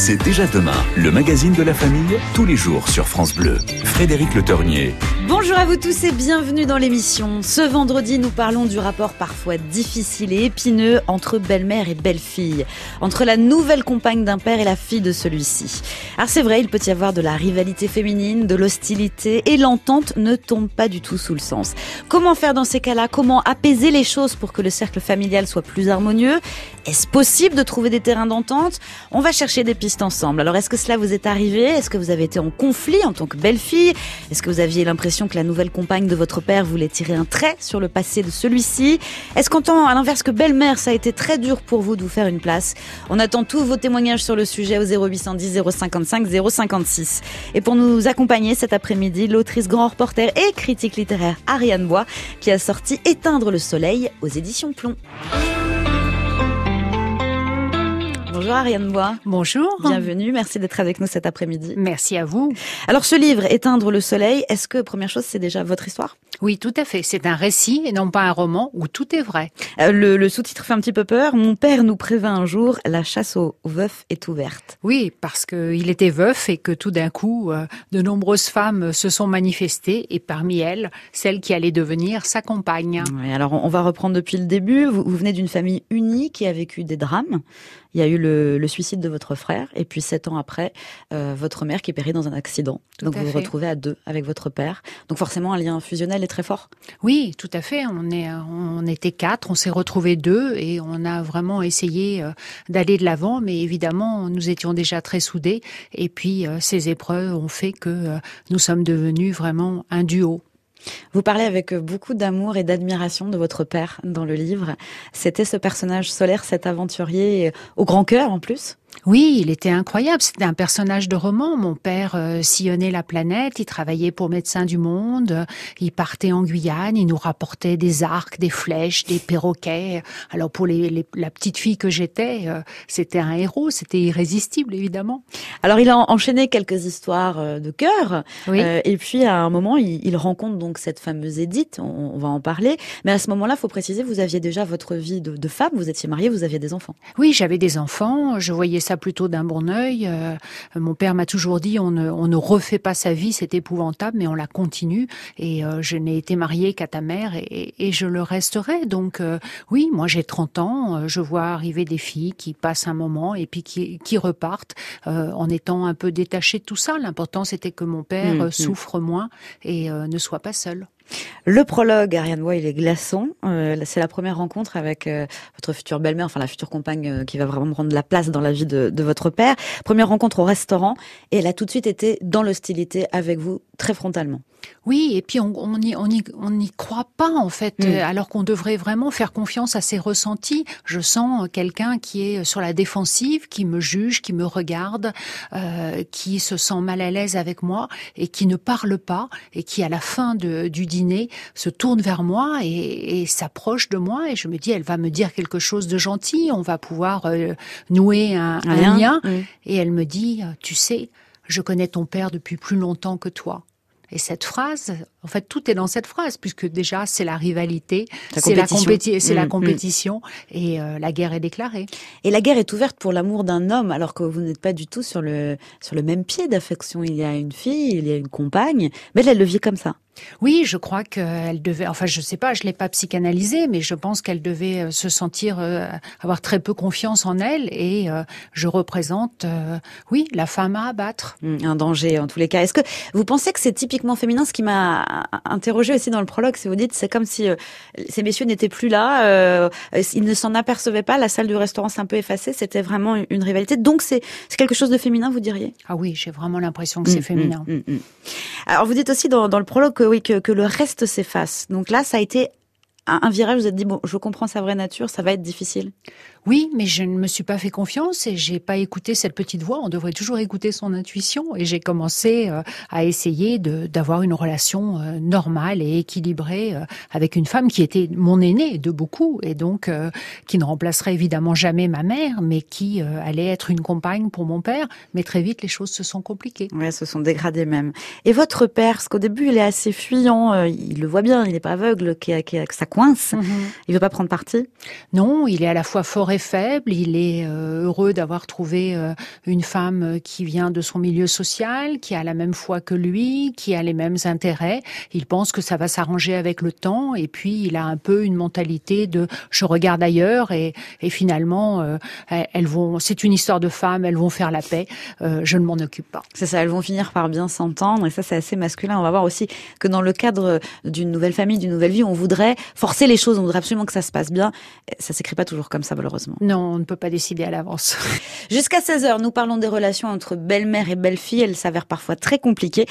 c'est déjà demain, le magazine de la famille, tous les jours sur France Bleu. Frédéric Le Tornier. Bonjour à vous tous et bienvenue dans l'émission. Ce vendredi, nous parlons du rapport parfois difficile et épineux entre belle-mère et belle-fille, entre la nouvelle compagne d'un père et la fille de celui-ci. Alors c'est vrai, il peut y avoir de la rivalité féminine, de l'hostilité et l'entente ne tombe pas du tout sous le sens. Comment faire dans ces cas-là? Comment apaiser les choses pour que le cercle familial soit plus harmonieux? Est-ce possible de trouver des terrains d'entente? On va chercher des pistes Alors est-ce que cela vous est arrivé? Est-ce que vous avez été en conflit en tant que belle-fille Est-ce que vous aviez l'impression que la nouvelle compagne de votre père voulait tirer un trait sur le passé de celui-ci? Est-ce qu'en tant à l'inverse que belle-mère, ça a été très dur pour vous de vous faire une place? On attend tous vos témoignages sur le sujet au 0810 055 056. Et pour nous accompagner cet après-midi, l'autrice grand reporter et critique littéraire Ariane Bois qui a sorti Éteindre le soleil aux éditions Plomb. Bonjour Ariane Bois. Bonjour. Bienvenue, merci d'être avec nous cet après-midi. Merci à vous. Alors ce livre, Éteindre le soleil, est-ce que, première chose, c'est déjà votre histoire? Oui, tout à fait. C'est un récit et non pas un roman où tout est vrai. Euh, le, le sous-titre fait un petit peu peur. Mon père nous prévint un jour, la chasse aux veufs est ouverte. Oui, parce qu'il était veuf et que tout d'un coup, euh, de nombreuses femmes se sont manifestées et parmi elles, celle qui allait devenir sa compagne. Oui, alors on va reprendre depuis le début. Vous, vous venez d'une famille unie qui a vécu des drames. Il y a eu le, le, suicide de votre frère et puis sept ans après, euh, votre mère qui périt dans un accident. Tout Donc vous vous retrouvez à deux avec votre père. Donc forcément un lien fusionnel est très fort. Oui, tout à fait. On est, on était quatre, on s'est retrouvés deux et on a vraiment essayé euh, d'aller de l'avant. Mais évidemment, nous étions déjà très soudés. Et puis euh, ces épreuves ont fait que euh, nous sommes devenus vraiment un duo. Vous parlez avec beaucoup d'amour et d'admiration de votre père dans le livre. C'était ce personnage solaire, cet aventurier au grand cœur en plus oui, il était incroyable. C'était un personnage de roman. Mon père euh, sillonnait la planète. Il travaillait pour Médecins du Monde. Il partait en Guyane. Il nous rapportait des arcs, des flèches, des perroquets. Alors pour les, les, la petite fille que j'étais, euh, c'était un héros. C'était irrésistible, évidemment. Alors il a enchaîné quelques histoires euh, de cœur. Oui. Euh, et puis à un moment, il, il, rencontre donc cette fameuse Edith. On, on va en parler. Mais à ce moment-là, faut préciser, vous aviez déjà votre vie de, de femme. Vous étiez mariée. Vous aviez des enfants. Oui, j'avais des enfants. Je voyais ça plutôt d'un bon œil. Euh, mon père m'a toujours dit on ne, on ne, refait pas sa vie, c'est épouvantable, mais on la continue. Et euh, je n'ai été mariée qu'à ta mère et, et, je le resterai. Donc euh, oui, moi j'ai 30 ans, euh, je vois arriver des filles qui passent un moment et puis qui, qui repartent en étant un peu détachées de tout ça. L'important c'était que mon père Mmh, mmh. souffre moins et ne soit pas seul. Le prologue, Ariane Bois, il est glaçant. Euh, c'est la première rencontre avec euh, votre future belle-mère, enfin la future compagne euh, qui va vraiment prendre la place dans la vie de, de, votre père. Première rencontre au restaurant et elle a tout de suite été dans l'hostilité avec vous très frontalement. Oui, et puis on n'y on y, on y croit pas en fait, mmh. alors qu'on devrait vraiment faire confiance à ses ressentis. Je sens quelqu'un qui est sur la défensive, qui me juge, qui me regarde, qui se sent mal à l'aise avec moi et qui ne parle pas et qui à la fin de, du dîner se tourne vers moi et, et s'approche de moi et je me dis elle va me dire quelque chose de gentil, on va pouvoir euh, nouer un, lien. Et elle me dit, tu sais, je connais ton père depuis plus longtemps que toi. Et cette phrase, en fait, tout est dans cette phrase, puisque déjà, c'est la rivalité, c'est la, compéti mmh, la compétition, mmh. et euh, la guerre est déclarée. Et la guerre est ouverte pour l'amour d'un homme, alors que vous n'êtes pas du tout sur le, sur le même pied d'affection. Il y a une fille, il y a une compagne, mais elle le vit comme ça. Oui, je crois qu'elle devait, enfin je sais pas, je l'ai pas psychanalysée, mais je pense qu'elle devait euh, se sentir euh, avoir très peu confiance en elle et euh, je représente, euh, oui, la femme à abattre. Mmh, un danger en tous les cas. Est-ce que vous pensez que c'est typiquement féminin Ce qui m'a interrogé aussi dans le prologue, c'est vous dites, c'est comme si euh, ces messieurs n'étaient plus là, euh, ils ne s'en apercevaient pas, la salle du restaurant s'est un peu effacée, c'était vraiment une rivalité. Donc c'est quelque chose de féminin, vous diriez? Ah oui, j'ai vraiment l'impression que c'est mmh, féminin. Mmh, Alors vous dites aussi dans, dans le prologue que oui, que, que le reste s'efface. Donc là, ça a été un, un virage, vous êtes dit, bon, je comprends sa vraie nature, ça va être difficile. Oui, mais je ne me suis pas fait confiance et j'ai pas écouté cette petite voix. On devrait toujours écouter son intuition et j'ai commencé euh, à essayer d'avoir une relation euh, normale et équilibrée euh, avec une femme qui était mon aînée de beaucoup et donc qui ne remplacerait évidemment jamais ma mère, mais qui allait être une compagne pour mon père. Mais très vite, les choses se sont compliquées. Ouais, se sont dégradées même. Et votre père, parce qu'au début, il est assez fuyant, il le voit bien, il n'est pas aveugle, qui a, qui a, sa coince. Il mhm. Il veut pas prendre parti? Non, il est à la fois fort et faible. Il est euh, heureux d'avoir trouvé euh, une femme qui vient de son milieu social, qui a la même foi que lui, qui a les mêmes intérêts. Il pense que ça va s'arranger avec le temps. Et puis, il a un peu une mentalité de je regarde ailleurs et, finalement, euh, elles vont. C'est une histoire de femmes. Elles vont faire la paix. je ne m'en occupe pas. C'est ça. Elles vont finir par bien s'entendre. Et ça, c'est assez masculin. On va voir aussi que dans le cadre d'une nouvelle famille, d'une nouvelle vie, on voudrait forcer les choses, on voudrait absolument que ça se passe bien. Ça s'écrit pas toujours comme ça, malheureusement. Non, on ne peut pas décider à l'avance. Jusqu'à 16h, nous parlons des relations entre belle-mère et belle-fille. Elles s'avèrent parfois très compliquées.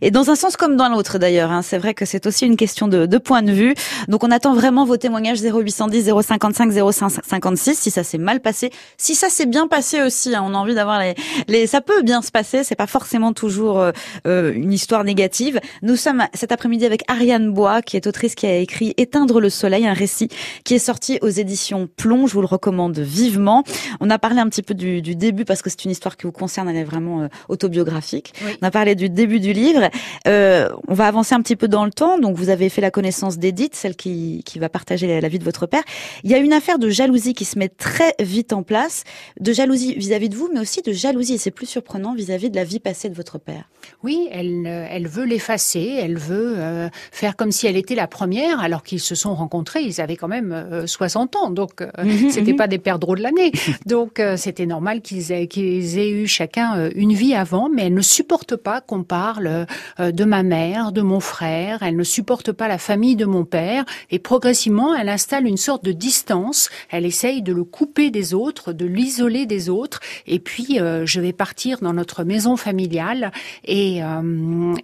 Et dans un sens comme dans l'autre, d'ailleurs. Hein. C'est vrai que c'est aussi une question de, point de vue. Donc on attend vraiment vos témoignages 0810 055 0556 si ça s'est mal passé. Si ça s'est bien passé aussi, hein. on a envie d'avoir les, les... Ça peut bien se passer, c'est pas forcément toujours euh, euh, une histoire négative. Nous sommes cet après-midi avec Ariane Bois, qui est autrice qui a écrit Éteindre le soleil, un récit qui est sorti aux éditions Plomb. Je vous le recommande vivement. On a parlé un petit peu du, du début parce que c'est une histoire qui vous concerne, elle est vraiment euh, autobiographique. On a parlé du début du livre. Euh, on va avancer un petit peu dans le temps. Donc vous avez fait la connaissance d'Edith, celle qui, qui va partager la vie de votre père. Il y a une affaire de jalousie qui se met très vite en place, de jalousie vis-à-vis de vous, mais aussi de jalousie, et c'est plus surprenant, vis-à-vis de la vie passée de votre père. Oui, elle, euh, elle veut l'effacer, elle veut faire comme si elle était la première, alors qu'ils se sont rencontrés, ils avaient quand même 60 ans, donc mhm, c'était mhm. Pas des perdreaux de l'année. Donc euh, c'était normal qu'ils aient, qu'ils aient eu chacun euh, une vie avant, mais elle ne supporte pas qu'on parle euh, de ma mère, de mon frère, elle ne supporte pas la famille de mon père, et progressivement elle installe une sorte de distance, elle essaye de le couper des autres, de l'isoler des autres, et puis je vais partir dans notre maison familiale, et,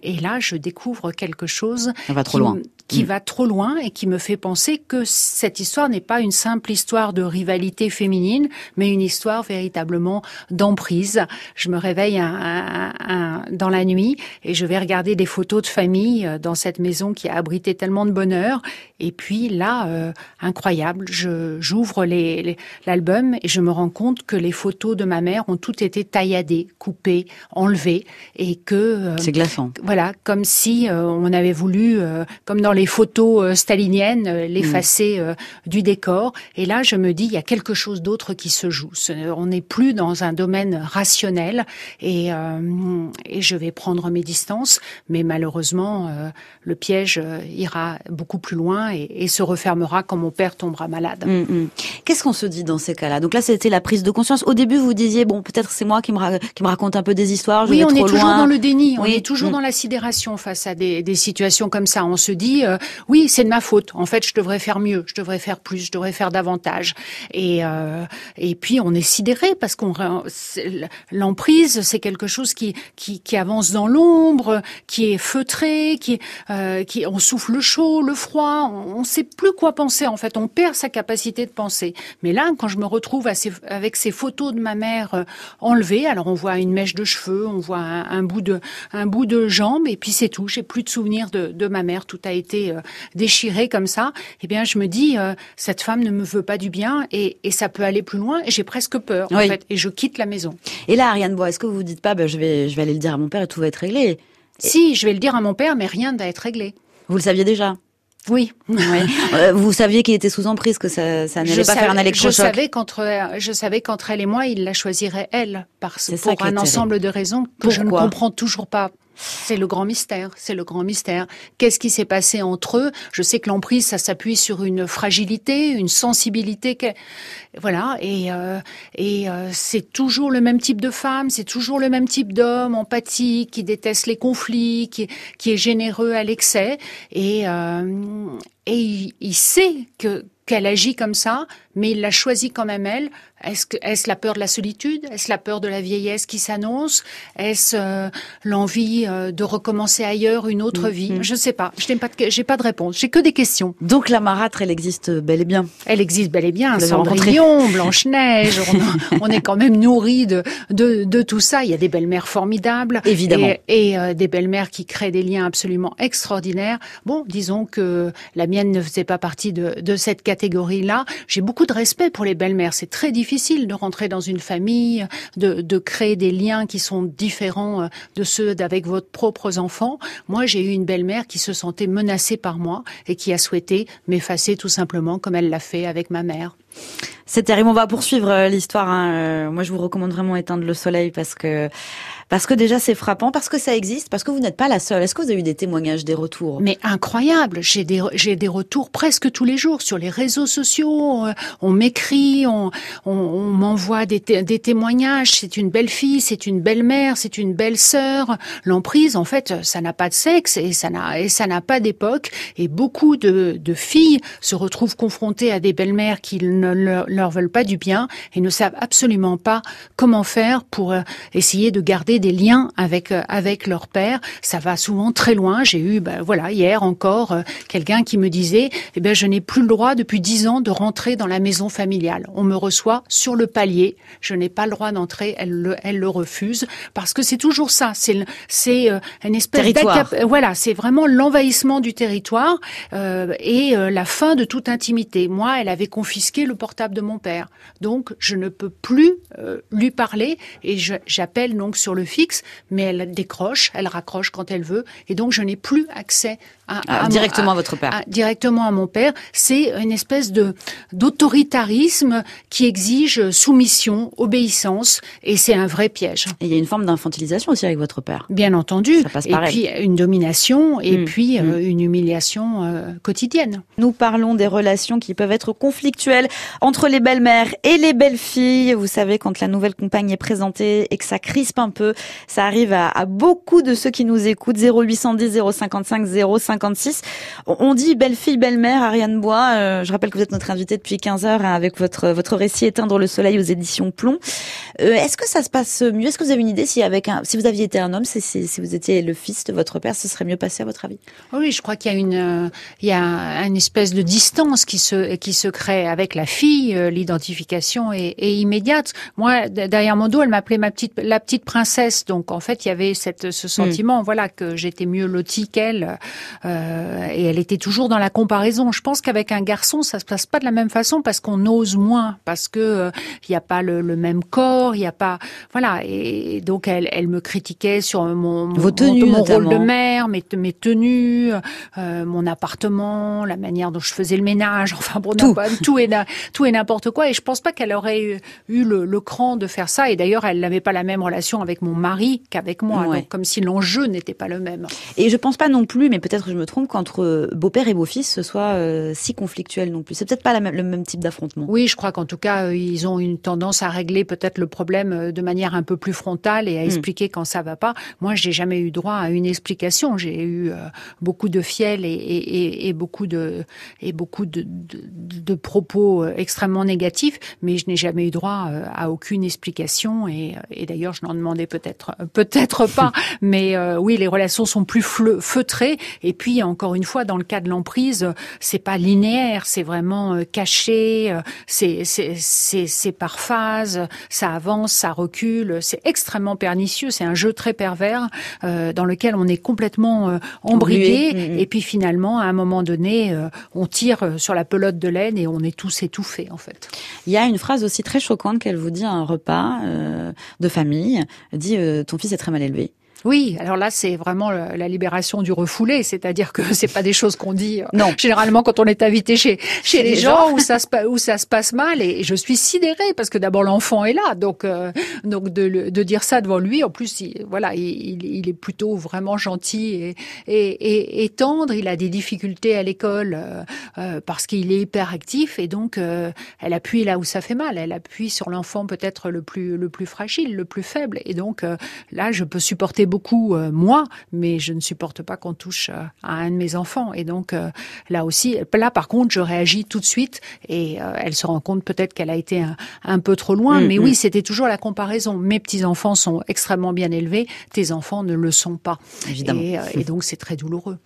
et là je découvre quelque chose. Ça va trop loin qui mm. va trop loin et qui me fait penser que cette histoire n'est pas une simple histoire de rivalité féminine, mais une histoire véritablement d'emprise. Je me réveille un, un, dans la nuit et je vais regarder des photos de famille euh, dans cette maison qui a abrité tellement de bonheur. Et puis là, euh, incroyable, je j'ouvre l'album et je me rends compte que les photos de ma mère ont toutes été tailladées, coupées, enlevées et que euh, c'est glaçant. Voilà, comme si on avait voulu, comme dans les photos euh, staliniennes, euh, l'effacer mm. euh, du décor. Et là, je me dis, il y a quelque chose d'autre qui se joue. On n'est plus dans un domaine rationnel et, et je vais prendre mes distances. Mais malheureusement, le piège ira beaucoup plus loin et, se refermera quand mon père tombera malade. Mm, mm. Qu'est-ce qu'on se dit dans ces cas-là? Donc là, c'était la prise de conscience. Au début, vous disiez, bon, peut-être c'est moi qui me, qui me raconte un peu des histoires. Je oui, on est toujours dans le déni. On est toujours dans la sidération face à des, des situations comme ça. On se dit, euh, oui, c'est de ma faute. En fait, je devrais faire mieux, je devrais faire plus, je devrais faire davantage. Et euh, et puis on est sidéré parce qu'on l'emprise, c'est quelque chose qui, qui qui avance dans l'ombre, qui est feutré, qui euh, qui on souffle le chaud, le froid, on, ne sait plus quoi penser. En fait, on perd sa capacité de penser. Mais là, quand je me retrouve avec ces photos de ma mère enlevées, alors on voit une mèche de cheveux, on voit un, bout de un bout de jambe, et puis c'est tout. J'ai plus de souvenirs de, de ma mère. Tout a été euh, déchirée comme ça, eh bien, je me dis, euh, cette femme ne me veut pas du bien et, ça peut aller plus loin. J'ai presque peur, en fait, et je quitte la maison. Et là, Ariane Bois, est-ce que vous vous dites pas, ben, je vais, je vais aller le dire à mon père et tout va être réglé? Si, je vais le dire à mon père, mais rien ne va être réglé. Vous le saviez déjà? Oui. Euh, vous saviez qu'il était sous emprise, que ça, ça n'allait pas faire un électrochoc? Je savais qu'entre, je savais qu'entre elle et moi, il la choisirait elle, parce pour un ensemble de raisons que je ne comprends toujours pas. C'est le grand mystère, c'est le grand mystère. Qu'est-ce qui s'est passé entre eux? Je sais que l'emprise, ça s'appuie sur une fragilité, une sensibilité. Voilà, et, euh, et euh, c'est toujours le même type de femme, c'est toujours le même type d'homme, empathique, qui déteste les conflits, qui, est généreux à l'excès. Et, euh, et il sait que qu'elle agit comme ça, mais il l'a choisi quand même elle. Est-ce que est-ce la peur de la solitude? Est-ce la peur de la vieillesse qui s'annonce? Est-ce euh, l'envie euh, de recommencer ailleurs une autre vie? mm-hmm. Je ne sais pas. Je n'ai pas de, j'ai pas de réponse. J'ai que des questions. Donc la marâtre, elle existe bel et bien. Elle existe bel et bien. Cendrillon, Blanche Neige. on, est quand même nourri de, de, de tout ça. Il y a des belles-mères formidables, évidemment, et, euh, des belles-mères qui créent des liens absolument extraordinaires. Bon, disons que la mienne ne faisait pas partie de, de cette catégorie-là. J'ai beaucoup de respect pour les belles-mères. C'est très difficile de rentrer dans une famille, de, de créer des liens qui sont différents euh, de ceux d'avec votre propres enfants. Moi, j'ai eu une belle-mère qui se sentait menacée par moi et qui a souhaité m'effacer tout simplement comme elle l'a fait avec ma mère. C'est terrible. On va poursuivre euh, l'histoire. Hein. Euh, moi, je vous recommande vraiment éteindre le soleil parce que parce que déjà c'est frappant, parce que ça existe, parce que vous n'êtes pas la seule. Est-ce que vous avez eu des témoignages, des retours? Mais incroyable. J'ai des j'ai des retours presque tous les jours sur les réseaux sociaux. Euh, on m'écrit, on, on, m'envoie des, des témoignages. C'est une belle fille, c'est une belle mère, c'est une belle sœur. L'emprise, en fait, ça n'a pas de sexe et ça n'a et ça n'a pas d'époque. Et beaucoup de, de filles se retrouvent confrontées à des belles-mères qui ne leur leur veulent pas du bien et ne savent absolument pas comment faire pour euh, essayer de garder des liens avec euh, avec leur père. Ça va souvent très loin. J'ai eu, ben, voilà, hier encore, euh, quelqu'un qui me disait, eh ben, je n'ai plus le droit depuis dix ans de rentrer dans la maison familiale. On me reçoit sur le palier. Je n'ai pas le droit d'entrer. Elle le, elle le refuse parce que c'est toujours ça. C'est c'est une espèce voilà, c'est vraiment l'envahissement du territoire euh, et la fin de toute intimité. Moi, elle avait confisqué le portable de mon père. Donc, je ne peux plus euh, lui parler et j'appelle donc sur le fixe, mais elle décroche, elle raccroche quand elle veut, et donc je n'ai plus accès à, ah, directement à, votre père. directement à mon père. C'est une espèce de d'autoritarisme qui exige soumission, obéissance, et c'est un vrai piège. Et il y a une forme d'infantilisation aussi avec votre père. Bien entendu. Ça passe et puis une domination, et mmh, puis mmh. Euh, une humiliation euh, quotidienne. Nous parlons des relations qui peuvent être conflictuelles entre les belles-mères et les belles-filles. Vous savez, quand la nouvelle compagne est présentée et que ça crispe un peu, ça arrive à, à beaucoup de ceux qui nous écoutent. 0810 055 056. On dit belle-fille, belle-mère, Ariane Bois. Euh, je rappelle que vous êtes notre invitée depuis 15 heures hein, avec votre votre récit Éteindre le soleil aux éditions Plomb. Euh, Est-ce que ça se passe mieux? Est-ce que vous avez une idée si avec un, si vous aviez été un homme, si, si, si vous étiez le fils de votre père, ce serait mieux passé à votre avis? Oui, je crois qu'il y a une euh, il y a une espèce de distance qui se qui se crée avec la fille l'identification est, immédiate. Moi, derrière mon dos, elle m'appelait ma petite, la petite princesse. Donc, en fait, il y avait cette, ce sentiment, voilà, que j'étais mieux lotie qu'elle. Euh, et elle était toujours dans la comparaison. Je pense qu'avec un garçon, ça se passe pas de la même façon parce qu'on ose moins, parce que euh, il n'y a pas le, même corps, il n'y a pas, voilà. Et donc, elle, elle me critiquait sur mon, Vos tenues, mon, rôle de mère, mes, mes tenues, mon appartement, la manière dont je faisais le ménage. Enfin, bon, tout, tout est tout est n'importe quoi. Et je pense pas qu'elle aurait eu, le, cran de faire ça. Et d'ailleurs, elle n'avait pas la même relation avec mon mari qu'avec moi. Donc, comme si l'enjeu n'était pas le même. Et je pense pas non plus, mais peut-être que je me trompe, qu'entre beau-père et beau-fils, ce soit euh, si conflictuel non plus. C'est peut-être pas la le même type d'affrontement. Oui, je crois qu'en tout cas, euh, ils ont une tendance à régler peut-être le problème euh, de manière un peu plus frontale et à hmm. expliquer quand ça va pas. Moi, j'ai jamais eu droit à une explication. J'ai eu beaucoup de fiel et, beaucoup de et beaucoup de, de propos extrêmement négatifs mais je n'ai jamais eu droit euh, à aucune explication et, et d'ailleurs je n'en demandais peut-être peut-être pas, mais euh, oui les relations sont plus feutrées et puis encore une fois dans le cas de l'emprise c'est pas linéaire, c'est vraiment euh, caché, c'est c'est par phase, ça avance, ça recule, c'est extrêmement pernicieux, c'est un jeu très pervers dans lequel on est complètement embrigué mm, mm. et puis finalement à un moment donné on tire sur la pelote de laine et on est tous étouffés en fait. Il y a une phrase aussi très choquante qu'elle vous dit à un repas euh, de famille. Dit euh, ton fils est très mal élevé. Oui, alors là c'est vraiment la libération du refoulé, c'est-à-dire que c'est pas des choses qu'on dit euh, non. généralement quand on est invité chez chez les, gens, où ça se où ça se passe mal. Et je suis sidérée parce que d'abord l'enfant est là. Donc euh, donc de, de dire ça devant lui en plus il, voilà il, il est plutôt vraiment gentil et, et, et, tendre, il a des difficultés à l'école euh, parce qu'il est hyper actif et donc elle appuie là où ça fait mal, elle appuie sur l'enfant peut-être le plus le plus fragile, le plus faible. Et donc là je peux supporter beaucoup euh, moi, mais je ne supporte pas qu'on touche euh, à un de mes enfants. Et donc euh, là aussi, là par contre, je réagis tout de suite et elle se rend compte peut-être qu'elle a été un, peu trop loin. Mm, mais oui, mm. c'était toujours la comparaison. Mes petits enfants sont extrêmement bien élevés, tes enfants ne le sont pas. Évidemment. Et, donc c'est très douloureux.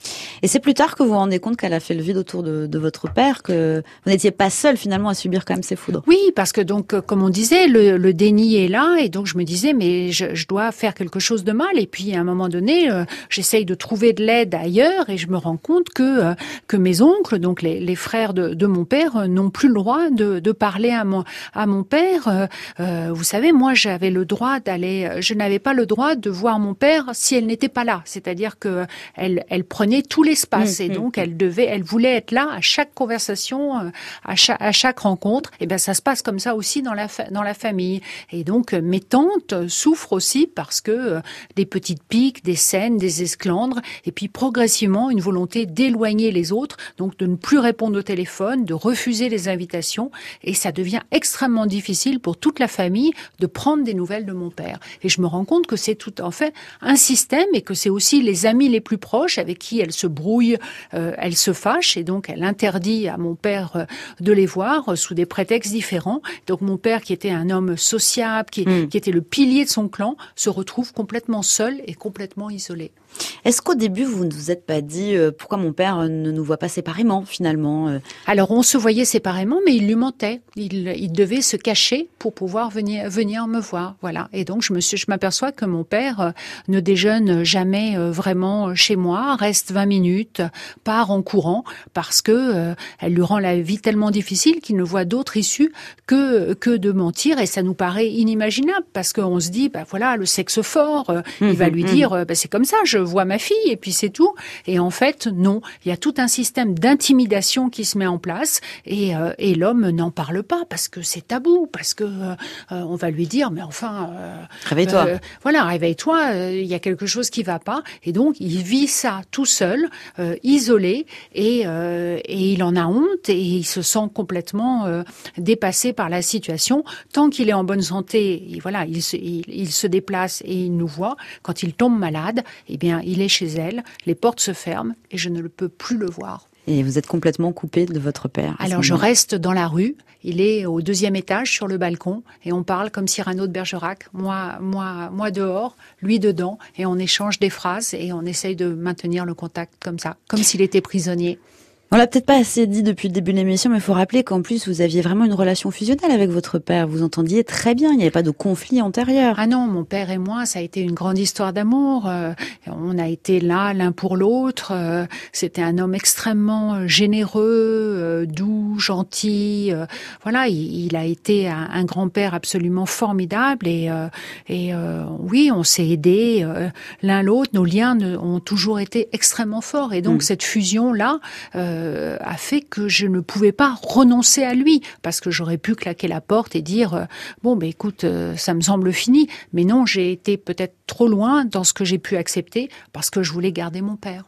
Et c'est plus tard que vous vous rendez compte qu'elle a fait le vide autour de, de votre père, que vous n'étiez pas seul finalement à subir quand même ces foudres. Oui, parce que donc comme on disait, le, le déni est là et donc je me disais mais je, je dois faire quelque chose de mal et puis à un moment donné, j'essaye de trouver de l'aide ailleurs et je me rends compte que que mes oncles, donc les, les frères de, de, mon père, n'ont plus le droit de, de, parler à mon à mon père. vous savez, moi j'avais le droit d'aller, je n'avais pas le droit de voir mon père si elle n'était pas là. C'est-à-dire que elle, elle prenait tout l'espace mmh, et mmh. donc elle devait, elle voulait être là à chaque conversation, à chaque, à chaque rencontre. Et ben ça se passe comme ça aussi dans la dans la famille. Et donc mes tantes souffrent aussi parce que des petites piques, des scènes, des esclandres, et puis progressivement une volonté d'éloigner les autres, donc de ne plus répondre au téléphone, de refuser les invitations, et ça devient extrêmement difficile pour toute la famille de prendre des nouvelles de mon père. Et je me rends compte que c'est tout en fait un système et que c'est aussi les amis les plus proches avec qui elle se brouille, euh, elle se fâche, et donc elle interdit à mon père euh, de les voir euh, sous des prétextes différents. Donc mon père, qui était un homme sociable, qui, hmm. qui était le pilier de son clan, se retrouve complètement seul et complètement isolé. Est-ce qu'au début, vous ne vous êtes pas dit euh, pourquoi mon père ne nous voit pas séparément finalement euh Alors on se voyait séparément, mais il lui mentait. Il, il, devait se cacher pour pouvoir venir, venir me voir. Voilà. Et donc je me suis, je m'aperçois que mon père euh, ne déjeune jamais vraiment chez moi, reste 20 minutes, part en courant parce que elle lui rend la vie tellement difficile qu'il ne voit d'autre issue que que de mentir. Et ça nous paraît inimaginable parce qu'on se dit, bah voilà, le sexe fort, il va mmh, lui mmh. dire, bah, c'est comme ça. Je vois ma fille et puis c'est tout. Et en fait, non, il y a tout un système d'intimidation qui se met en place et, euh, et l'homme n'en parle pas parce que c'est tabou, parce que euh, on va lui dire, mais enfin, euh, réveille-toi. voilà, réveille-toi. Il y a quelque chose qui va pas. Et donc, il vit ça tout seul, isolé, et, et il en a honte et il se sent complètement dépassé par la situation. Tant qu'il est en bonne santé, voilà, il se, il, il se déplace et il nous voit. Quand il tombe malade, eh bien il est chez elle, les portes se ferment et je ne peux plus le voir. Et vous êtes complètement coupé de votre père. Alors je reste dans la rue. Il est au deuxième étage sur le balcon et on parle comme Cyrano de Bergerac. Moi, moi, moi dehors, lui dedans et on échange des phrases et on essaye de maintenir le contact comme ça, comme s'il était prisonnier. On l'a peut-être pas assez dit depuis le début de l'émission, mais il faut rappeler qu'en plus vous aviez vraiment une relation fusionnelle avec votre père. Vous entendiez très bien, il n'y avait pas de conflit antérieur. Ah non, mon père et moi, ça a été une grande histoire d'amour. Euh, on a été là l'un pour l'autre. Euh, c'était un homme extrêmement euh, généreux, doux, gentil. Voilà, il, a été un, grand-père absolument formidable et, et oui, on s'est aidés l'un l'autre. Nos liens ont toujours été extrêmement forts et donc mm. cette fusion là. Euh, a fait que je ne pouvais pas renoncer à lui parce que j'aurais pu claquer la porte et dire euh, bon ben écoute euh, ça me semble fini mais non j'ai été peut-être trop loin dans ce que j'ai pu accepter parce que je voulais garder mon père.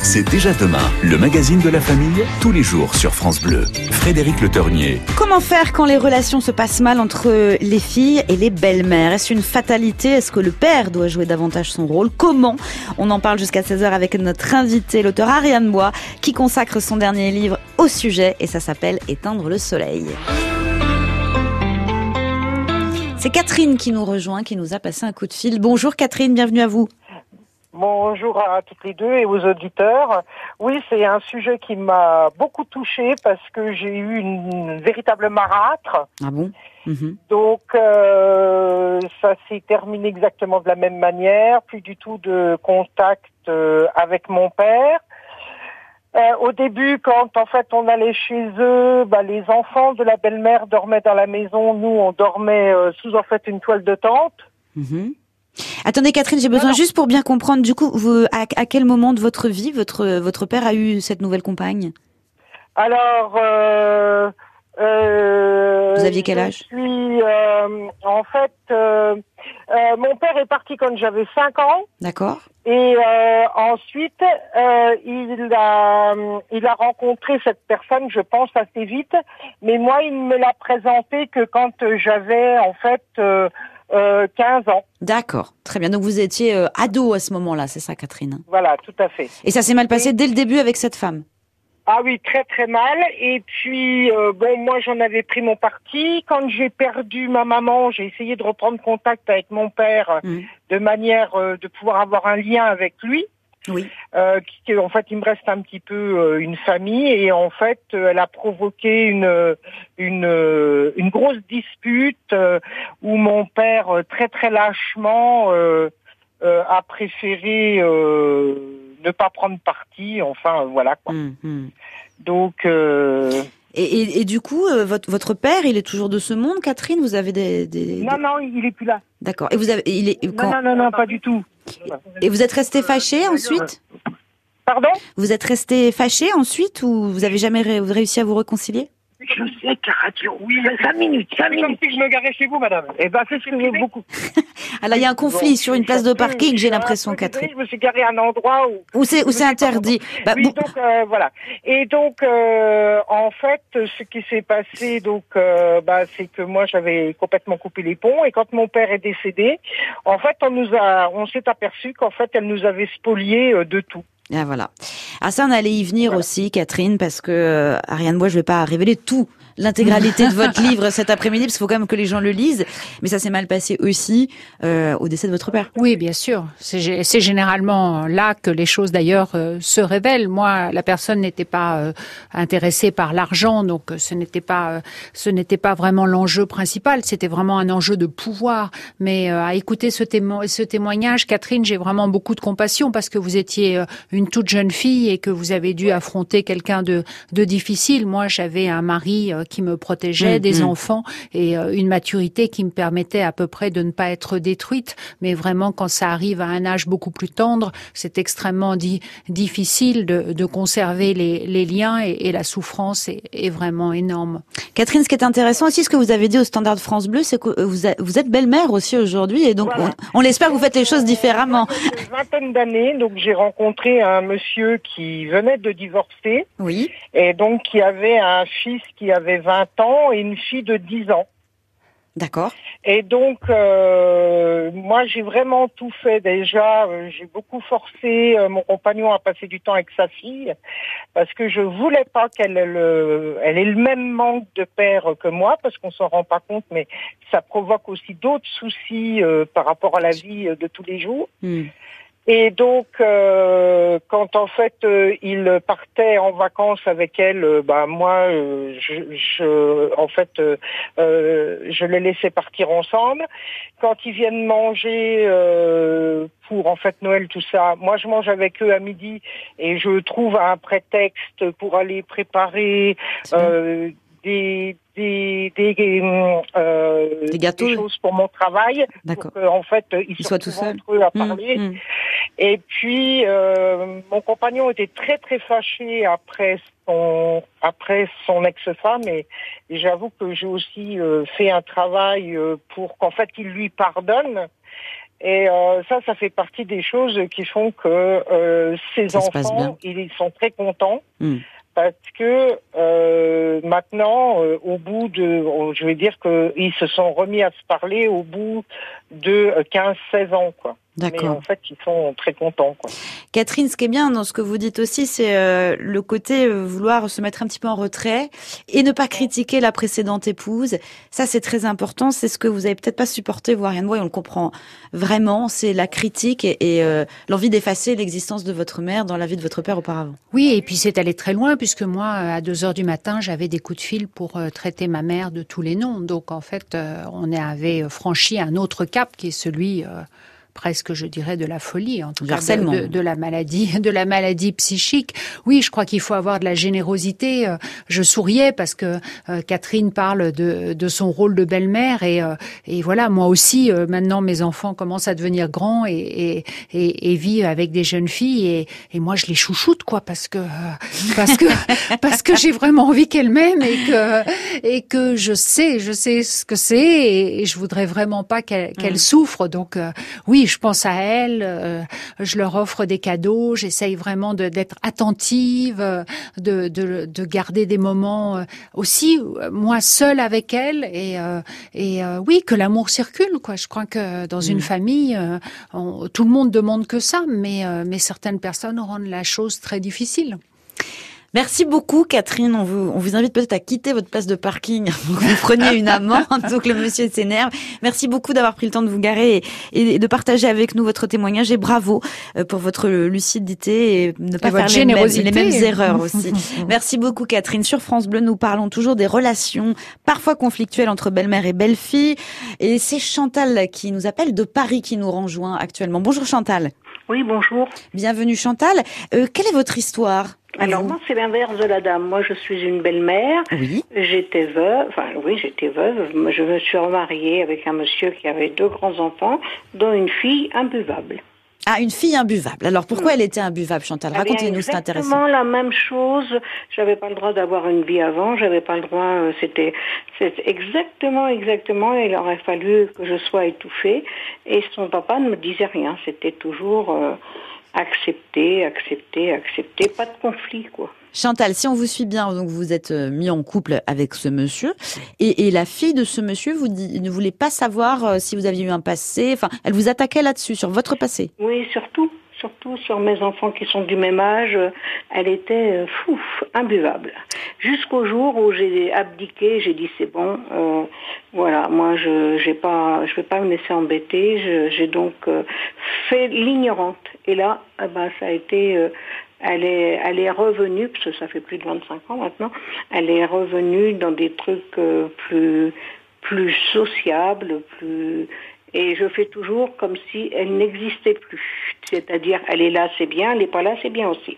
C'est déjà demain, le magazine de la famille, tous les jours sur France Bleu. Frédéric Le Tornier. Comment faire quand les relations se passent mal entre les filles et les belles-mères? Est-ce une fatalité? Est-ce que le père doit jouer davantage son rôle? Comment? On en parle jusqu'à 16h avec notre invité, l'auteur Ariane Bois, qui consacre son dernier livre au sujet et ça s'appelle Éteindre le soleil. C'est Catherine qui nous rejoint, qui nous a passé un coup de fil. Bonjour Catherine, bienvenue à vous. Bonjour à toutes les deux et aux auditeurs. Oui, c'est un sujet qui m'a beaucoup touchée parce que j'ai eu une véritable marâtre. Ah bon? Mhm. Donc euh, ça s'est terminé exactement de la même manière, plus du tout de contact euh, avec mon père. Euh, au début, quand en fait on allait chez eux, bah, les enfants de la belle-mère dormaient dans la maison, nous on dormait sous en fait une toile de tente. Mhm. Attendez Catherine, j'ai besoin juste pour bien comprendre, du coup, vous, à, quel moment de votre vie votre, votre père a eu cette nouvelle compagne? Alors, euh, euh, vous aviez quel âge? suis, euh, En fait, euh, euh, mon père est parti quand j'avais 5 ans. D'accord. Et ensuite, il a il a rencontré cette personne, je pense assez vite. Mais moi, il me l'a présenté que quand j'avais en fait 15 ans. D'accord, très bien. Donc vous étiez euh, ado à ce moment-là, c'est ça, Catherine Voilà, tout à fait. Et ça s'est mal passé dès le début avec cette femme? Ah oui, très très mal. Et puis euh, bon, moi j'en avais pris mon parti. Quand j'ai perdu ma maman, j'ai essayé de reprendre contact avec mon père mmh. de manière de pouvoir avoir un lien avec lui. Oui. Euh, qui, en fait, il me reste un petit peu euh, une famille et en fait, euh, elle a provoqué une une, une grosse dispute où mon père très très lâchement a préféré ne pas prendre parti. Enfin, voilà quoi. Hum, hum. Donc. Et, et, et, du coup, votre, votre père, il est toujours de ce monde, Catherine? Vous avez des, des non non, il est plus là. D'accord. Et vous avez, il est quand... non, non non non pas du tout. Et vous êtes resté fâché ensuite? Pardon? Vous êtes resté fâché ensuite ou vous avez jamais ré réussi à vous réconcilier? Je sais que radio, oui, 5 minutes, 5 minutes. comme si je me garais chez vous, madame. Eh ben, c'est ce que j'ai beaucoup. là, il y a un conflit sur une place de parking, j'ai l'impression, Catherine. Je me suis garé à un endroit où... Où c'est, où c'est interdit. Bah, oui, donc, euh, voilà. Et donc, euh, en fait, ce qui s'est passé, donc, euh, bah, c'est que moi, j'avais complètement coupé les ponts, et quand mon père est décédé, en fait, on nous a, on s'est aperçu qu'en fait, elle nous avait spolié euh, de tout. Ah voilà. Ah ça, on allait y venir aussi, Catherine, parce que euh, Ariane, moi, je vais pas révéler tout l'intégralité de votre livre cet après-midi, parce qu'il faut quand même que les gens le lisent. Mais ça s'est mal passé aussi euh, au décès de votre père. Oui, bien sûr. C'est généralement là que les choses d'ailleurs euh, se révèlent. Moi, la personne n'était pas euh, intéressée par l'argent, donc ce n'était pas ce n'était pas vraiment l'enjeu principal. C'était vraiment un enjeu de pouvoir. Mais à écouter ce, témo ce témoignage, Catherine, j'ai vraiment beaucoup de compassion parce que vous étiez une toute jeune fille et que vous avez dû affronter quelqu'un de, de difficile. Moi, j'avais un mari qui me protégeait, mm, des mm. enfants et euh, une maturité qui me permettait à peu près de ne pas être détruite. Mais vraiment, quand ça arrive à un âge beaucoup plus tendre, c'est extrêmement difficile de, de conserver les, les liens et, et, la souffrance est, est, vraiment énorme. Catherine, ce qui est intéressant aussi, ce que vous avez dit au Standard de France Bleu, c'est que vous, vous êtes belle-mère aussi aujourd'hui et donc on, on l'espère que vous faites les choses différemment. Une vingtaine d'années, donc j'ai rencontré un monsieur qui venait de divorcer. Oui. Et donc qui avait un fils qui avait 20 ans et une fille de 10 ans. D'accord. Et donc, euh, moi, j'ai vraiment tout fait déjà. Euh, j'ai beaucoup forcé euh, mon compagnon à passer du temps avec sa fille parce que je voulais pas qu'elle le, elle ait le même manque de père que moi parce qu'on s'en rend pas compte, mais ça provoque aussi d'autres soucis par rapport à la vie de tous les jours. Hmm. Et donc, euh, quand en fait euh, il partait en vacances avec elle, euh, bah moi, je, je, en fait, je les laissais partir ensemble. Quand ils viennent manger pour en fait Noël tout ça, moi je mange avec eux à midi et je trouve un prétexte pour aller préparer des des des, euh, des gâteaux, des choses pour mon travail. D'accord. En fait, ils, ils sont tout seuls entre eux à Mmh, parler. mmh. Et puis euh, mon compagnon était très très fâché après son après son ex-femme et, et j'avoue que j'ai aussi euh, fait un travail euh, pour qu'en fait il lui pardonne. Et euh, ça, ça fait partie des choses qui font que euh, ses Ça enfants, ils sont très contents Hmm. Parce que euh, maintenant, euh, au bout de, oh, je vais dire qu'ils se sont remis à se parler au bout de 15-16 ans, quoi. Mais D'accord. en fait, ils sont très contents, quoi. Catherine, ce qui est bien dans ce que vous dites aussi, c'est euh, le côté euh, vouloir se mettre un petit peu en retrait et ne pas critiquer la précédente épouse. Ça, c'est très important. C'est ce que vous avez peut-être pas supporté, voire rien de moi, et on le comprend vraiment. C'est la critique et, et, euh, l'envie d'effacer l'existence de votre mère dans la vie de votre père auparavant. Oui, et puis c'est allé très loin puisque moi, euh, à 2 heures du matin, j'avais des coups de fil pour euh, traiter ma mère de tous les noms. Donc en fait, euh, on avait franchi un autre cap qui est celui euh, presque, je dirais, de la folie, en tout cas de, de, de la maladie, de la maladie psychique. Oui, je crois qu'il faut avoir de la générosité. Euh, Je souriais parce que euh, Catherine parle de, de son rôle de belle-mère et, euh, et voilà, moi aussi, maintenant, mes enfants commencent à devenir grands et, et, et, et vivent avec des jeunes filles et, et moi, je les chouchoute, quoi, parce que parce que parce que j'ai vraiment envie qu'elles m'aiment et que et que je sais, je sais ce que c'est et, et je voudrais vraiment pas qu'elles qu'elles souffrent. Donc euh, oui, je pense à elles, euh, je leur offre des cadeaux, j'essaye vraiment d'être attentive, euh, de, de, de garder des moments euh, aussi euh, moi seule avec elles et euh, et euh, oui que l'amour circule quoi. Je crois que dans une famille, euh, on- tout le monde demande que ça, mais euh, mais certaines personnes rendent la chose très difficile. Merci beaucoup, Catherine. On vous, on vous invite peut-être à quitter votre place de parking pour que vous preniez une amende. Donc le monsieur s'énerve. Merci beaucoup d'avoir pris le temps de vous garer et, de partager avec nous votre témoignage. Et bravo euh, pour votre lucidité et ne pas faire les mêmes, les mêmes, erreurs aussi. Merci beaucoup, Catherine. Sur France Bleu, nous parlons toujours des relations parfois conflictuelles entre belle-mère et belle-fille. Et c'est Chantal qui nous appelle de Paris qui nous rejoint actuellement. Bonjour Chantal. Oui, bonjour. Bienvenue Chantal. Euh, quelle est votre histoire? Alors moi c'est l'inverse de la dame. Moi je suis une belle-mère. Oui. J'étais veuve. Enfin oui j'étais veuve. Je me suis remariée avec un monsieur qui avait deux grands enfants, dont une fille imbuvable. Ah, une fille imbuvable. Alors pourquoi mm. elle était imbuvable, Chantal? Eh Racontez-nous, c'est intéressant. Exactement la même chose. J'avais pas le droit d'avoir une vie avant. J'avais pas le droit. Euh, c'était, c'était exactement, exactement. Il aurait fallu que je sois étouffée. Et son papa ne me disait rien. C'était toujours. Euh, accepter, accepter, accepter, pas de conflit quoi. Chantal, si on vous suit bien, donc vous êtes euh, mis en couple avec ce monsieur, et, la fille de ce monsieur vous ne voulait pas savoir euh, si vous aviez eu un passé. Enfin, elle vous attaquait là-dessus, sur votre passé. Oui, surtout, surtout sur mes enfants qui sont du même âge. Elle était euh, fou, imbuvable. Jusqu'au jour où j'ai abdiqué, j'ai dit c'est bon, voilà, moi je j'ai pas, je vais pas me laisser embêter. J'ai donc fait l'ignorante. Et là, ben, ça a été elle est, elle est revenue, parce que ça fait plus de 25 ans maintenant, elle est revenue dans des trucs euh, plus, plus sociables, plus, et je fais toujours comme si elle n'existait plus. C'est-à-dire, elle est là, c'est bien, elle n'est pas là, c'est bien aussi.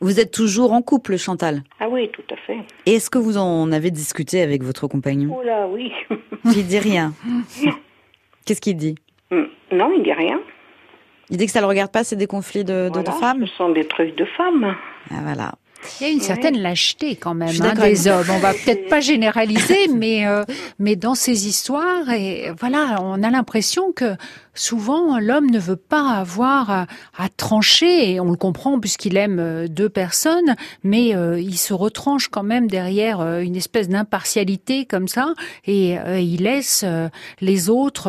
Vous êtes toujours en couple, Chantal? Ah oui, tout à fait. Et est-ce que vous en avez discuté avec votre compagnon? Oh là, oui. il dit rien. Qu'est-ce qu'il dit? Hmm. Non, il dit rien. Il dit que ça ne le regarde pas, c'est des conflits de, de, femmes? Ce sont des trucs de femmes. Ah, voilà. Il y a une certaine lâcheté quand même hein, des hommes. On va peut-être pas généraliser, mais euh, mais dans ces histoires et voilà, on a l'impression que souvent l'homme ne veut pas avoir à, trancher et on le comprend puisqu'il aime euh, deux personnes, mais euh, il se retranche quand même derrière euh, une espèce d'impartialité comme ça et il laisse les autres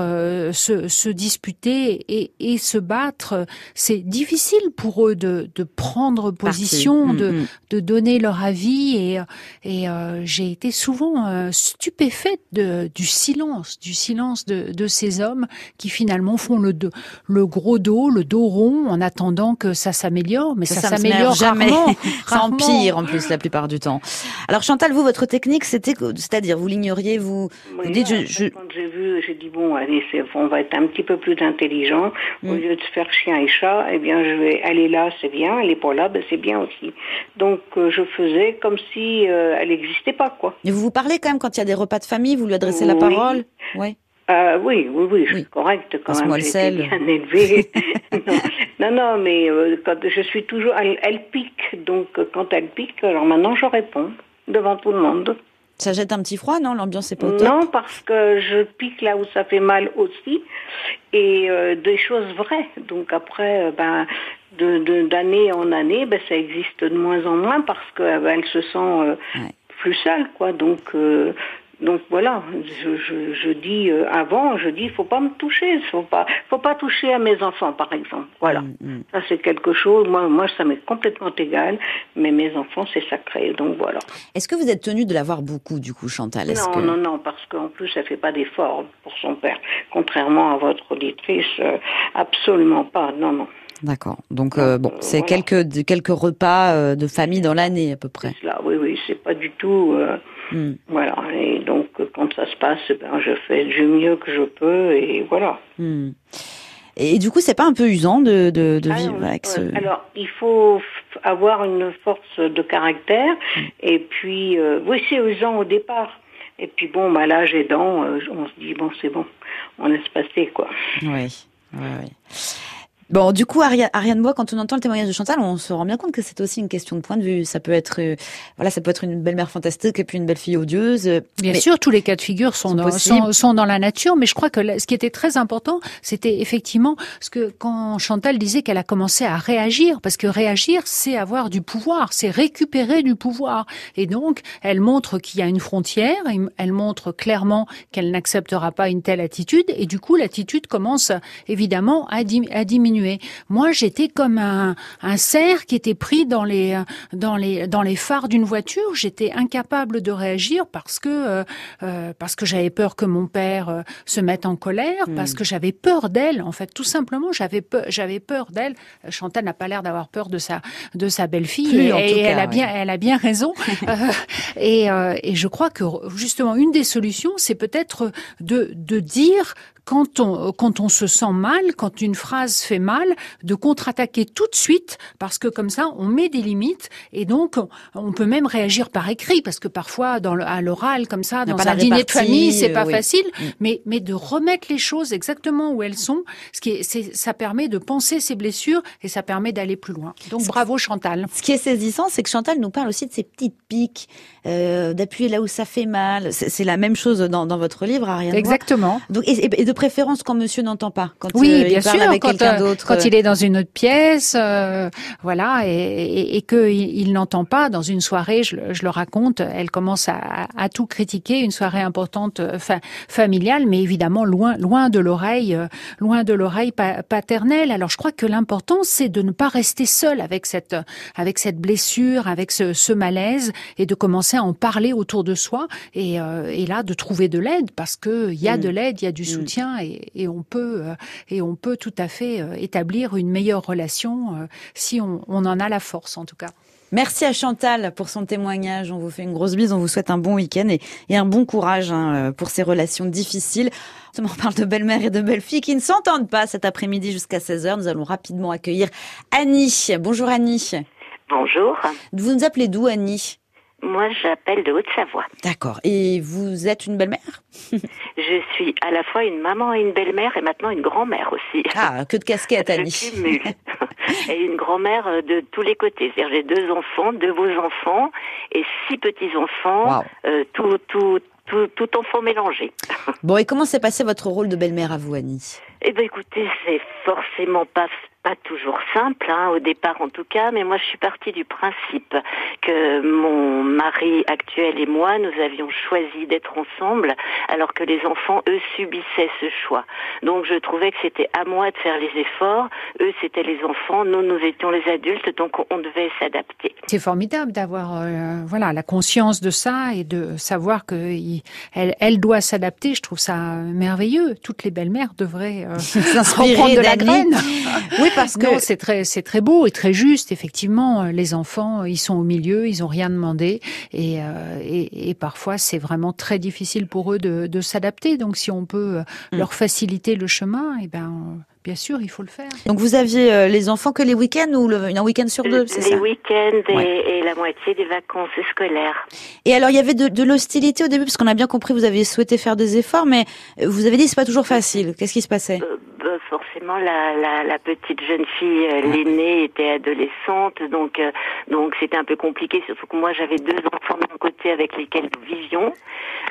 se, se, disputer et, et, se battre. C'est difficile pour eux de, de prendre position, de, mm, mm. de donner leur avis et, et j'ai été souvent stupéfaite de, du silence, du silence de, de ces hommes qui finalement font le, le gros dos, le dos rond, en attendant que ça s'améliore, mais ça, s'améliore jamais. ça empire en plus la plupart du temps. Alors Chantal, vous, votre technique, c'était, c'est-à-dire, vous l'ignoriez, vous, dites, je, Quand j'ai vu, j'ai dit bon, allez, on va être un petit peu plus intelligent. Au mm. lieu de faire chien et chat, eh bien, je vais aller là, c'est bien. Elle est pas là, ben, c'est bien aussi. Donc, euh, je faisais comme si euh, elle n'existait pas, quoi. Et vous vous parlez quand même quand il y a des repas de famille, vous lui adressez la parole, oui. Euh, oui, oui, oui, je suis correcte quand même. J'ai bien élevée. non, non, mais euh, quand je suis toujours, elle, pique, donc euh, quand elle pique, alors maintenant je réponds devant tout le monde. Ça jette un petit froid, non? L'ambiance est pas au top? Non, parce que je pique là où ça fait mal aussi, et euh, des choses vraies. Donc après, ben, de d'année en année, ben, ça existe de moins en moins parce qu'elle ben, se sent plus seule, quoi. Donc donc voilà, je, je, je dis euh, avant, je dis, il faut pas me toucher, faut pas, faut pas toucher à mes enfants, par exemple. Voilà, mm, mm. ça c'est quelque chose. Moi, moi, ça m'est complètement égal, mais mes enfants, c'est sacré. Donc voilà. Est-ce que vous êtes tenue de l'avoir beaucoup, du coup, Chantal? Non, non, non, parce qu'en plus, elle fait pas d'effort pour son père, contrairement à votre auditrice, euh, absolument pas. Non, non. D'accord. Donc euh, bon, c'est quelques quelques repas de famille dans l'année à peu près. Là, oui, oui, c'est pas du tout. Mm. Voilà. Et donc, quand ça se passe, ben, je fais du mieux que je peux et voilà. Mm. Et du coup, c'est pas un peu usant de, de, ah vivre avec ce... Alors, il faut avoir une force de caractère. Mm. Et puis, euh, oui, c'est usant au départ. Et puis bon, bah, l'âge aidant, euh, on se dit, bon, c'est bon, on laisse passer, quoi. Oui, oui, oui. Bon, du coup, Ariane, Ariane Bois, quand on entend le témoignage de Chantal, on se rend bien compte que c'est aussi une question de point de vue. Ça peut être, euh, voilà, ça peut être une belle-mère fantastique et puis une belle-fille odieuse. Bien sûr, tous les cas de figure sont dans, sont, dans, la nature, mais je crois que ce qui était très important, c'était effectivement ce que quand Chantal disait qu'elle a commencé à réagir, parce que réagir, c'est avoir du pouvoir, c'est récupérer du pouvoir. Et donc, elle montre qu'il y a une frontière, elle montre clairement qu'elle n'acceptera pas une telle attitude, et du coup, l'attitude commence évidemment à, à diminuer continuer. Moi, j'étais comme un, un cerf qui était pris dans les dans les dans les phares d'une voiture. J'étais incapable de réagir parce que euh, euh parce que j'avais peur que mon père euh, se mette en colère, parce hmm. que j'avais peur d'elle. En fait, tout simplement, j'avais peur j'avais peur d'elle. Chantal n'a pas l'air d'avoir peur de sa de sa belle-fille et, elle a bien elle a bien raison. Euh, et, et je crois que justement une des solutions, c'est peut-être de de dire quand on, quand on se sent mal, quand une phrase fait mal, de contre-attaquer tout de suite, parce que comme ça, on met des limites, et donc on peut même réagir par écrit, parce que parfois, dans le, à l'oral, comme ça, dans un dîner de famille, c'est pas facile, mm. mais, mais de remettre les choses exactement où elles sont, ce qui est, c'est, ça permet de penser ses blessures, et ça permet d'aller plus loin. Donc bravo Chantal. Ce qui est saisissant, c'est que Chantal nous parle aussi de ces petites piques, euh, d'appuyer là où ça fait mal. C'est, la même chose dans, dans votre livre, Ariane. Exactement. Donc, et, et de préférence quand monsieur n'entend pas, quand oui, euh, bien il parle sûr, avec quelqu'un euh, d'autre. Quand il est dans une autre pièce, euh, voilà, et, et, et qu'il il, n'entend pas dans une soirée, je, je, le raconte, elle commence à, à tout critiquer, une soirée importante fa, familiale, mais évidemment loin, loin de l'oreille, loin de l'oreille paternelle. Alors je crois que l'important c'est de ne pas rester seul avec cette, avec cette blessure, avec ce, ce malaise, et de commencer à en parler autour de soi, et, et là de trouver de l'aide parce que il y a mmh. de l'aide, il y a du mmh. Et, on peut euh, et on peut tout à fait euh, établir une meilleure relation euh, si on, en a la force en tout cas. Merci à Chantal pour son témoignage. On vous fait une grosse bise. On vous souhaite un bon week-end et, un bon courage hein, pour ces relations difficiles. On parle de belle-mère et de belle-fille qui ne s'entendent pas cet après-midi jusqu'à 16h. Nous allons rapidement accueillir Annie. Bonjour Annie. Bonjour. Vous nous appelez d'où Annie? Moi, j'appelle de Haute-Savoie. D'accord. Et vous êtes une belle-mère Je suis à la fois une maman et une belle-mère et maintenant une grand-mère aussi. Ah, que de casquettes, Annie. Je et une grand-mère euh, de tous les côtés. C'est-à-dire j'ai deux enfants, deux beaux enfants et six petits-enfants, euh, tout, tout, tout, tout enfant mélangé. Bon, et comment s'est passé votre rôle de belle-mère à vous, Annie? Eh ben, écoutez, c'est forcément pas pas toujours simple, hein, au départ en tout cas, mais moi je suis partie du principe que mon mari actuel et moi, nous avions choisi d'être ensemble, alors que les enfants, eux, subissaient ce choix. Donc je trouvais que c'était à moi de faire les efforts, eux c'était les enfants, nous nous étions les adultes, donc on devait s'adapter. C'est formidable d'avoir euh, voilà la conscience de ça et de savoir que elle, doit s'adapter. Je trouve ça merveilleux. Toutes les belles-mères devraient euh, s'inspirer de la graine. Oui, parce que c'est très c'est très beau et très juste. Effectivement, les enfants, ils sont au milieu, ils ont rien demandé et, euh, et, et parfois c'est vraiment très difficile pour eux de, de s'adapter. Donc si on peut mm. leur faciliter le chemin, et eh ben Bien sûr, il faut le faire. Donc vous aviez euh, les enfants que les week-ends ou le, un week-end sur deux, c'est ça Les week-ends et, et, la moitié des vacances scolaires. Et alors il y avait de, de l'hostilité au début parce qu'on a bien compris vous aviez souhaité faire des efforts, mais vous avez dit c'est pas toujours facile. Qu'est-ce qui se passait? Euh, bah, Forcément, la, la, la, petite jeune fille, euh, l'aînée, était adolescente, donc donc c'était un peu compliqué. Surtout que moi j'avais deux enfants de mon côté avec lesquels nous vivions,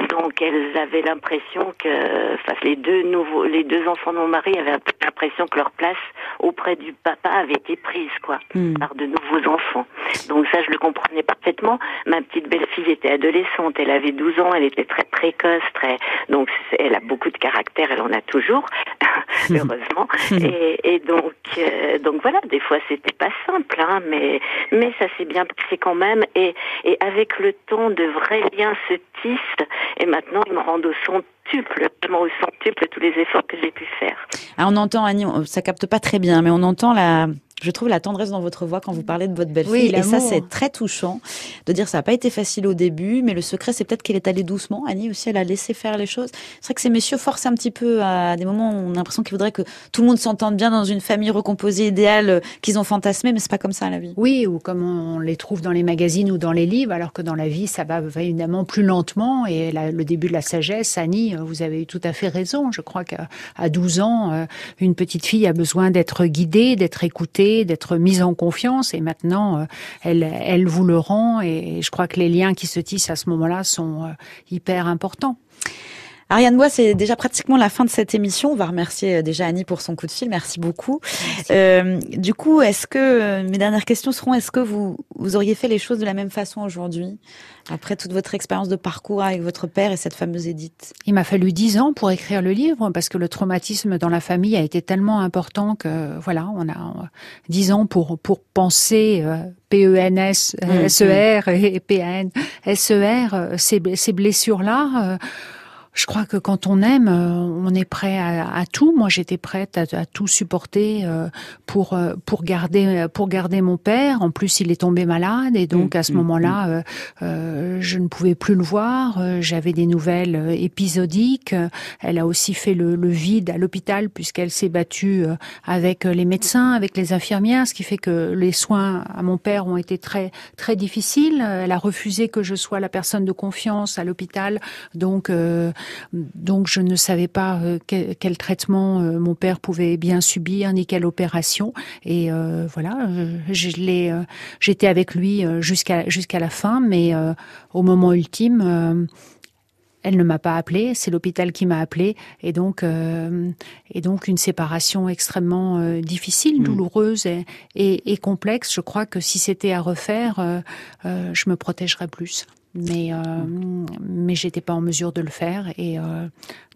donc elles avaient l'impression que, enfin les deux nouveaux, les deux enfants de mon mari avaient l'impression que leur place auprès du papa avait été prise, quoi, hmm. par de nouveaux enfants. Donc ça, je le comprenais parfaitement. Ma petite belle-fille était adolescente, elle avait 12 ans, elle était très précoce, très, donc elle a beaucoup de caractère, elle en a toujours, heureusement. et, et, donc, euh, donc voilà, des fois c'était pas simple, hein, mais mais ça s'est bien passé quand même. Et et avec le temps, de vrais liens se tissent. Et maintenant, ils me rendent au son centuple, au centuple tous les efforts que j'ai pu faire. Ah, on entend, Annie, ça capte pas très bien, mais on entend la, je trouve la tendresse dans votre voix quand vous parlez de votre belle-fille. et ça, c'est très touchant de dire ça n'a pas été facile au début, mais le secret, c'est peut-être qu'elle est allée doucement. Annie aussi, elle a laissé faire les choses. C'est vrai que ces messieurs forcent un petit peu à des moments où on a l'impression qu'ils voudraient que tout le monde s'entende bien dans une famille recomposée idéale euh, qu'ils ont fantasmé, mais c'est pas comme ça la vie. Oui, ou comme on les trouve dans les magazines ou dans les livres, alors que dans la vie, ça va évidemment plus lentement. Et le début de la sagesse, Annie, euh, vous avez eu tout à fait raison. Je crois qu'à 12 ans, euh, une petite fille a besoin d'être guidée, d'être écoutée, d'être mise en confiance. Et maintenant, euh, elle, elle vous le rend. Et je crois que les liens qui se tissent à ce moment-là sont euh, hyper importants. Ariane Bois, c'est déjà pratiquement la fin de cette émission. On va remercier euh, déjà Annie pour son coup de fil. Merci beaucoup. Euh, du coup, est-ce que euh, mes dernières questions seront est-ce que vous vous auriez fait les choses de la même façon aujourd'hui après toute votre expérience de parcours avec votre père et cette fameuse Édite Il m'a fallu dix ans pour écrire le livre parce que le traumatisme dans la famille a été tellement important que voilà, on a dix ans pour pour penser PENS, SER et PAN, SER ces, ces blessures là je crois que quand on aime, euh, on est prêt à, à tout. Moi, j'étais prête à, à, tout supporter euh, pour euh, pour garder pour garder mon père. En plus, il est tombé malade et donc mmh, à ce mmh, moment-là, euh, je ne pouvais plus le voir. J'avais des nouvelles épisodiques. Elle a aussi fait le, le vide à l'hôpital puisqu'elle s'est battue avec les médecins, avec les infirmières, ce qui fait que les soins à mon père ont été très très difficiles. Elle a refusé que je sois la personne de confiance à l'hôpital, donc donc je ne savais pas euh, quel, traitement euh, mon père pouvait bien subir ni quelle opération. Et euh, voilà, j'étais avec lui jusqu'à jusqu'à la fin, mais au moment ultime. Elle ne m'a pas appelé, c'est l'hôpital qui m'a appelé, et donc et donc une séparation extrêmement difficile, mmh. douloureuse et, et, et, complexe. Je crois que si c'était à refaire, je me protégerais plus mais euh, mais j'étais pas en mesure de le faire et euh,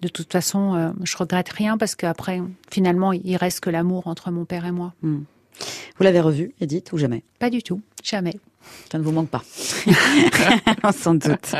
de toute façon euh, je regrette rien parce qu'après finalement il reste que l'amour entre mon père et moi. Hmm. Vous l'avez revu, Edith, ou jamais? Pas du tout, jamais. Ça ne vous manque pas. Sans doute.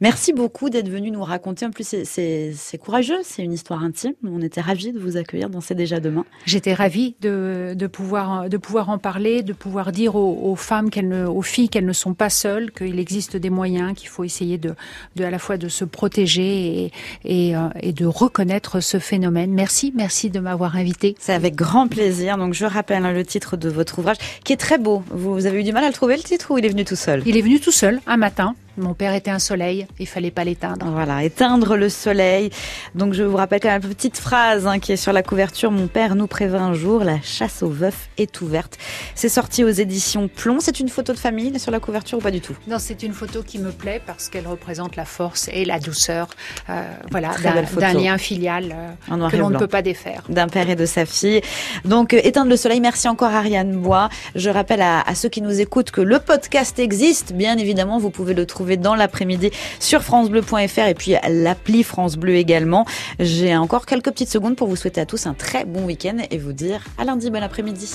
Merci beaucoup d'être venu nous raconter. En plus, c'est courageux, c'est une histoire intime. On était ravis de vous accueillir dans C'est déjà demain. J'étais ravie de, de, pouvoir, de pouvoir en parler, de pouvoir dire aux, femmes, qu'elles ne, aux filles qu'elles ne sont pas seules, qu'il existe des moyens, qu'il faut essayer de, de, à la fois de se protéger et, et, euh, et de reconnaître ce phénomène. Merci, merci de m'avoir invité. C'est avec grand plaisir. Donc, je rappelle hein, le titre de votre ouvrage, qui est très beau. Vous avez eu du mal à le trouver, le titre, ou il est venu tout seul? Il est venu tout seul, un matin. Mon père était un soleil, il fallait pas l'éteindre. Voilà, éteindre le soleil. Donc je vous rappelle quand même une petite phrase hein, qui est sur la couverture. Mon père nous prévint un jour, la chasse aux veufs est ouverte. C'est sorti aux éditions Plomb. C'est une photo de famille sur la couverture ou pas du tout? Non, c'est une photo qui me plaît parce qu'elle représente la force et la douceur, euh, voilà, d'un lien filial euh, que l'on ne peut pas défaire. D'un père et de sa fille. Donc euh, éteindre le soleil. Merci encore Ariane Bois. Je rappelle à, à ceux qui nous écoutent que le podcast existe. Bien évidemment, vous pouvez le trouver dans l'après-midi sur francebleu.fr et puis l'appli France Bleu également. J'ai encore quelques petites secondes pour vous souhaiter à tous un très bon week-end et vous dire à lundi, bon après-midi.